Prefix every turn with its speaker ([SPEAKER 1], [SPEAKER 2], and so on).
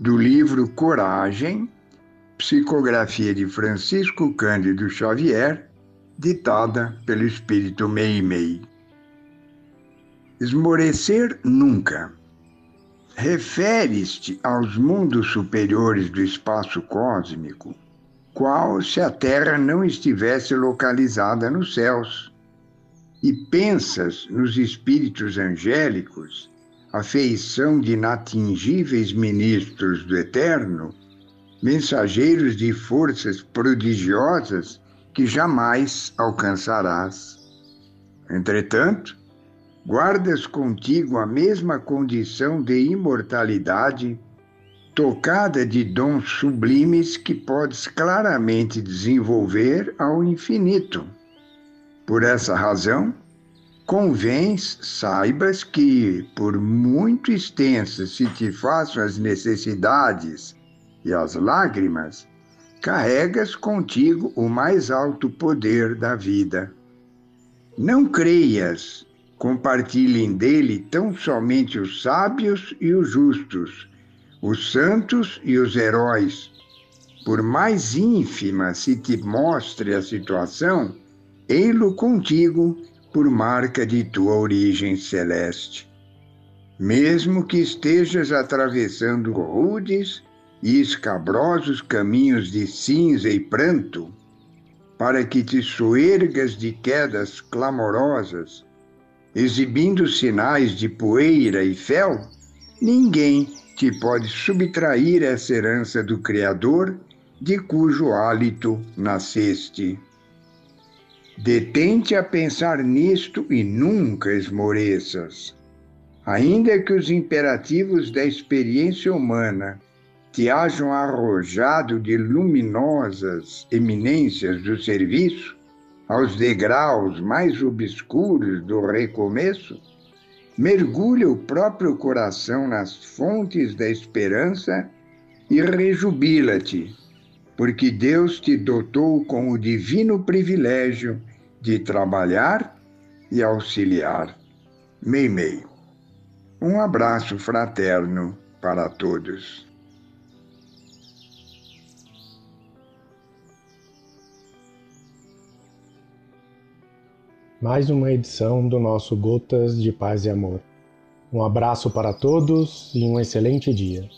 [SPEAKER 1] do livro Coragem, psicografia de Francisco Cândido Xavier, ditada pelo Espírito Meimei. Esmorecer nunca. Referes-te aos mundos superiores do espaço cósmico, qual se a Terra não estivesse localizada nos céus, e pensas nos espíritos angélicos a feição de inatingíveis ministros do Eterno, mensageiros de forças prodigiosas que jamais alcançarás. Entretanto, guardas contigo a mesma condição de imortalidade, tocada de dons sublimes que podes claramente desenvolver ao infinito. Por essa razão, convens saibas que, por muito extensas se te façam as necessidades e as lágrimas, carregas contigo o mais alto poder da vida. Não creias, compartilhem dele tão somente os sábios e os justos, os santos e os heróis. Por mais ínfima se te mostre a situação, ei-lo contigo por marca de tua origem celeste. Mesmo que estejas atravessando rudes e escabrosos caminhos de cinza e pranto, para que te soergas de quedas clamorosas, exibindo sinais de poeira e fel, ninguém te pode subtrair essa herança do Criador, de cujo hálito nasceste. Detente a pensar nisto e nunca esmoreças. Ainda que os imperativos da experiência humana te hajam arrojado de luminosas eminências do serviço aos degraus mais obscuros do recomeço, mergulha o próprio coração nas fontes da esperança e rejubila-te, porque Deus te dotou com o divino privilégio de trabalhar e auxiliar. Meimei. Um abraço fraterno para todos.
[SPEAKER 2] Mais uma edição do nosso Gotas de Paz e Amor. Um abraço para todos e um excelente dia.